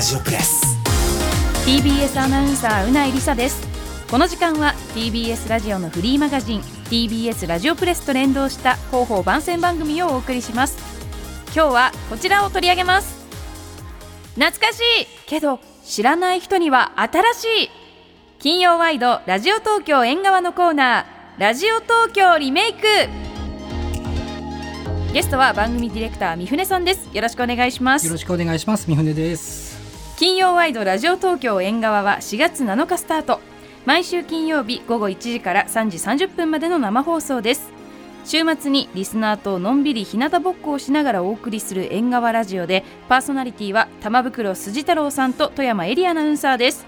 ラジオプレス。TBS アナウンサーうないりさです。この時間は TBS ラジオのフリーマガジン TBS ラジオプレスと連動した広報番宣番組をお送りします。今日はこちらを取り上げます。懐かしい。けど知らない人には新しい。金曜ワイドラジオ東京縁側のコーナーラジオ東京リメイク。ゲストは番組ディレクター三船さんです。よろしくお願いします。よろしくお願いします。三船です金曜ワイドラジオ東京縁側は4月7日スタート。毎週金曜日午後1時から3時30分までの生放送です。週末にリスナーとのんびり日向ぼっこをしながらお送りする縁側ラジオでパーソナリティは玉袋筋太郎さんと富山エリアナウンサーです。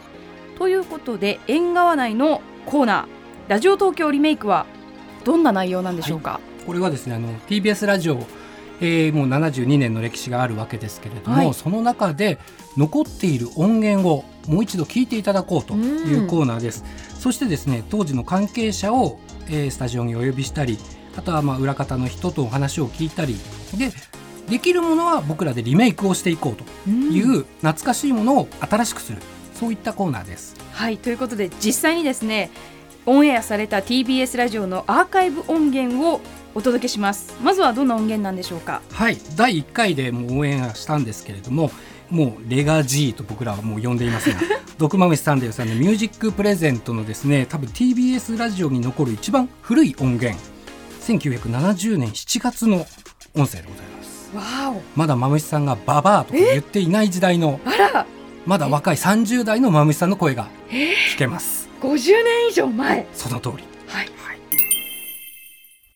ということで縁側内のコーナーラジオ東京リメイクはどんな内容なんでしょうか、これはですねあの TBS ラジオえー、もう72年の歴史があるわけですけれども、はい、その中で残っている音源をもう一度聞いていただこうというコーナーです。そしてですね当時の関係者を、えー、スタジオにお呼びしたりあとはまあ裏方の人とお話を聞いたりでできるものは僕らでリメイクをしていこうという懐かしいものを新しくするそういったコーナーです。はいということで実際にですねオンエアされた TBS ラジオのアーカイブ音源をお届けします。まずはどんな音源なんでしょうか？はい第1回でもう応援したんですけれどももうレガ G と僕らはもう呼んでいますが毒まむしサンデーさんのミュージックプレゼントのですね多分 TBS ラジオに残る一番古い音源。1970年7月の音声でございます。まだまむしさんがババアとか言っていない時代のまだ若い30代のまむしさんの声が聞けます50年以上前。その通り。はい。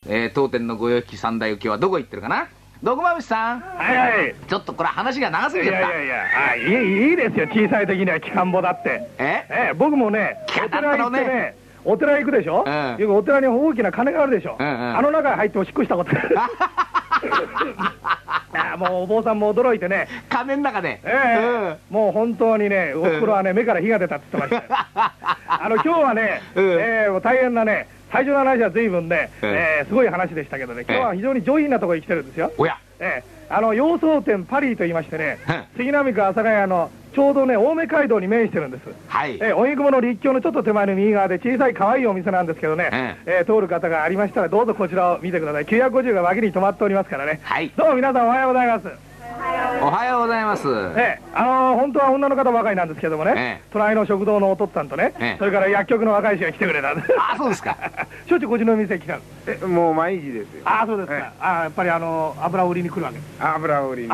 えー、当店の御用引き三代受けはどこ行ってるかな？毒まぶしさん？はいはい。ちょっとこれ話が長すぎちゃった。いやいやいや。あいいいいですよ。小さい時には機関簿だって。え？え僕もねお寺行ってねお寺行くでしょ、うん、よくお寺に大きな鐘があるでしょ、うんうん、あの中に入っておしっこしたことあ もうお坊さんも驚いてね。鐘の中で。えもう本当にねおふくろはね目から火が出たって言ってました あの今日はね、うん、えー、大変なね最初の話は随分ね、えー、すごい話でしたけどね、今日は非常に上品なところに来てるんですよ。おや。えー、あの洋装店パリーと言いましてね、杉並区阿佐ヶ谷のちょうどね、青梅街道に面してるんです。はい。えー、荻窪の立教のちょっと手前の右側で小さい可愛いお店なんですけどね、えー、通る方がありましたらどうぞこちらを見てください。950が脇に止まっておりますからね。はい。どうも皆さんおはようございます。おはようございます。ええ、あのー、本当は女の方ばかりなんですけどもね、ええ、隣の食堂のお父さんとね、ええ、それから薬局の若い人が来てくれたんで。あ、そうですか。しょっちゅうこっちの店来たえ、もう毎日ですよ。あ、そうですか。あ、やっぱりあのー、油を売りに来るわけです。油を売りに。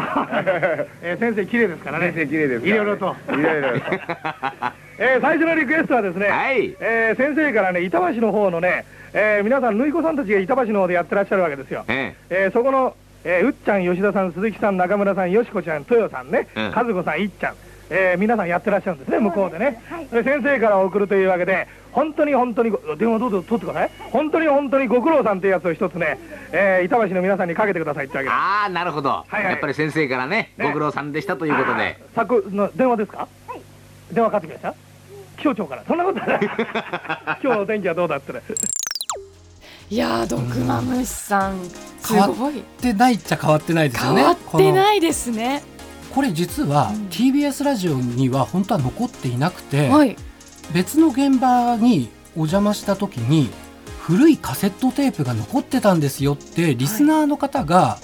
えー、先生綺麗ですからね。先生綺麗です、ね。いろいろと。いろいろと。えー、最初のリクエストはですね、はい、えー、先生からね、板橋の方のね、えー、皆さん、縫い子さんたちが板橋の方でやってらっしゃるわけですよ。ええー、そこのえー、うっちゃん、吉田さん、鈴木さん、中村さん、よしこちゃん、豊さんね、和子さん、いっちゃん、えー、皆さんやってらっしゃるんですね、向こうでね。で先生から送るというわけで、本当に本当に、電話どうぞ取ってください。本当に本当にご苦労さんというやつを一つね、えー、板橋の皆さんにかけてくださいってわけああ、なるほど、はいはい。やっぱり先生からね、ご苦労さんでしたということで。昨の電話ですか？はい。電話かかってきました？気象庁から。そんなことない。今日のお天気はどうだってね。いやー毒マムシさん変わってないっちゃ変わってないですよね変わってないですね。これ実は TBS ラジオには本当は残っていなくて、はい、別の現場にお邪魔した時に古いカセットテープが残ってたんですよってリスナーの方が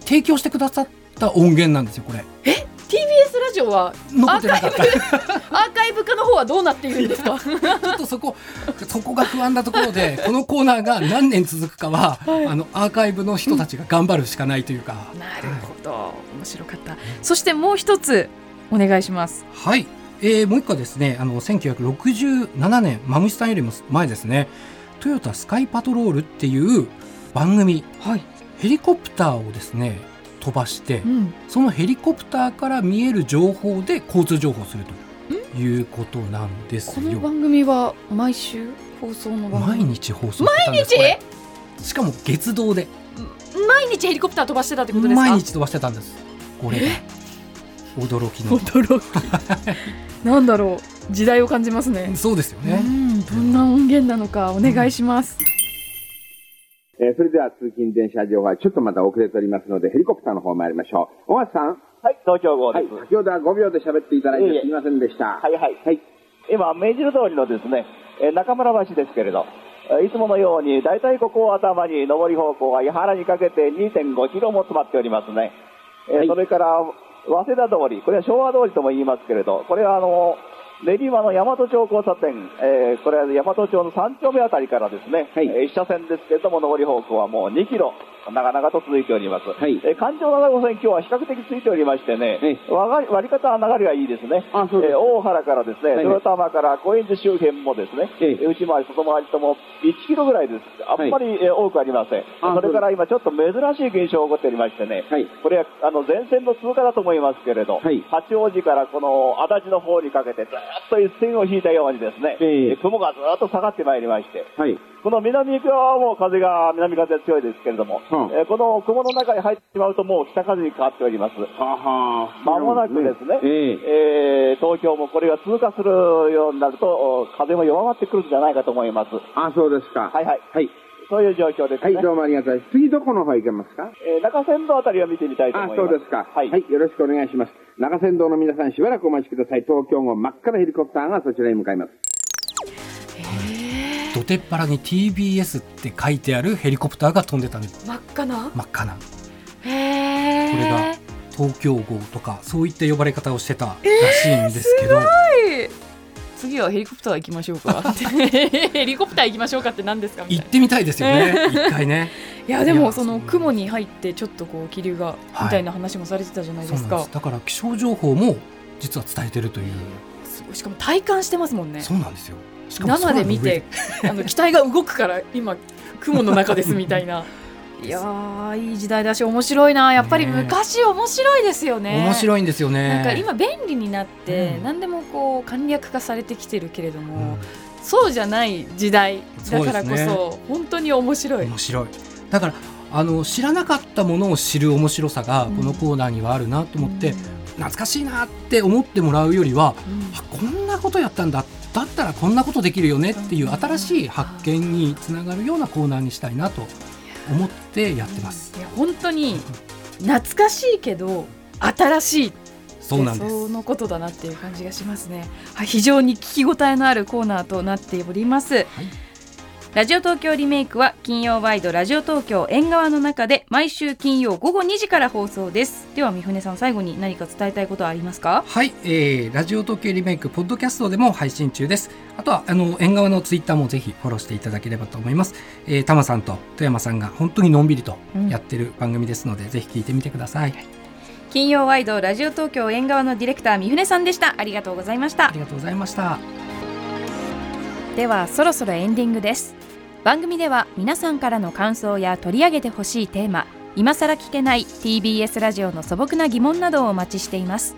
提供してくださった音源なんですよこれ。え？ジオは残ってなかった。アーカイブ化の方はどうなっているんですか？ちょっとそこそこが不安なところでこのコーナーが何年続くかは、はい、あのアーカイブの人たちが頑張るしかないというか、うん、なるほど。面白かった。そしてもう一つお願いします。はい。えー、もう一個ですね。あの1967年マムシさんよりも前ですね。トヨタスカイパトロールっていう番組、はい、ヘリコプターをですね飛ばして、うん、そのヘリコプターから見える情報で交通情報するということなんですよ。この番組は毎週放送の毎日放送毎日？しかも月堂で。毎日ヘリコプター飛ばしてたってことですか？毎日飛ばしてたんです。これ。驚きの。驚き。なんだろう。時代を感じますね。そうですよね。どんな音源なのかお願いします、ええー、それでは通勤電車情報はちょっとまた遅れておりますので、ヘリコプターの方参りましょう。小松さん。はい、東京号です。はい、先ほどは5秒で喋っていただいてすみませんでした。はいはい。はい。今、明治通りのですね、えー、中村橋ですけれど、いつものように、大体ここを頭に上り方向は井原にかけて2.5キロも詰まっておりますね。えーはい、それから、早稲田通り、これは昭和通りとも言いますけれど、これはあの、練馬の大和町交差点、えー、これは大和町の3丁目あたりからですね、はい、えー、1車線ですけれども、上り方向はもう2キロ、長々と続いております。はい、えー、環状7号線、今日は比較的ついておりましてね、はい、割り方は流れがいいですね。あそうですえー、大原からですね、豊玉から高円寺周辺もですね、内回り、外回りとも1キロぐらいです。あんまり、えー、多くありません。それから今ちょっと珍しい現象が起こっておりましてね、はい、これはあの前線の通過だと思いますけれど、はい、八王子からこの足立の方にかけてずっと一線を引いたようにですね、えー、雲がずっと下がってまいりまして、はい、この南側はもう風が、南風強いですけれども、うん、えー、この雲の中に入ってしまうともう北風に変わっております。ははまもなくですね、えー、えー、東京もこれが通過するようになると、風も弱まってくるんじゃないかと思います。あ、そうですか。はいはい。はい。そういう状況ですね。はい、どうもありがとうございます。次どこの方行けますか？えー、中山道あたりを見てみたいと思います。あ、そうですか。はい。はい、よろしくお願いします。中山道の皆さんしばらくお待ちください。東京号真っ赤なヘリコプターがそちらに向かいます。土手っ腹に TBS って書いてあるヘリコプターが飛んでたん真っ赤な？真っ赤な。へえ。これが東京号とかそういった呼ばれ方をしてたらしいんですけど、えー、次はヘリコプター行きましょうか。ヘリコプター行きましょうかって何ですか行ってみたいですよね。一回ね。いやでもその雲に入ってちょっとこう気流がみたいな話もされてたじゃないですか、はい、だから気象情報も実は伝えてるという。しかも体感してますもんね。そうなんですよ生で見てあの機体が動くから今雲の中ですみたいな。いやいい時代だし面白いな。やっぱり昔面白いですよね。面白いんですよね。なんか今便利になって、うん、何でもこう簡略化されてきてるけれども、うん、そうじゃない時代だからこそ、ね、本当に面白い。面白い。だからあの知らなかったものを知る面白さがこのコーナーにはあるなと思って、うん、懐かしいなって思ってもらうよりは、こんなことやったんだだったらこんなことできるよねっていう新しい発見につながるようなコーナーにしたいなと思ってやってます。いや本当に懐かしいけど新しいそうなんですそのことだなっていう感じがしますね。はい、非常に聞き応えのあるコーナーとなっております。はいラジオ東京リメイクは金曜ワイドラジオ東京縁側の中で毎週金曜午後2時から放送です。では三船さん最後に何か伝えたいことはありますか？はい、えー、ラジオ東京リメイクポッドキャストでも配信中です。あとはあの縁側のツイッターもぜひフォローしていただければと思います、えー、タマさんと富山さんが本当にのんびりとやってる番組ですので、うん、ぜひ聞いてみてください。金曜ワイドラジオ東京縁側のディレクター三船さんでした。ありがとうございました。ありがとうございました。ではそろそろエンディングです番組では皆さんからの感想や取り上げてほしいテーマ今さら聞けない TBS ラジオの素朴な疑問などをお待ちしています。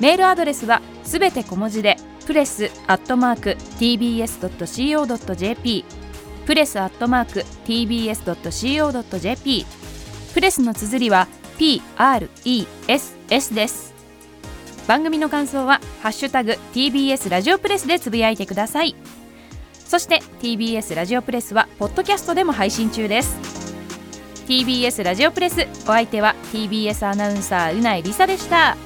メールアドレスはすべて小文字でプレスアットマーク tbs.co.jp プレスアットマーク tbs.co.jp プレスの綴りは PRESS です。番組の感想はハッシュタグ TBS ラジオプレスでつぶやいてください。そして TBS ラジオプレスはポッドキャストでも配信中です。TBS ラジオプレスお相手は TBS アナウンサーうないりさでした。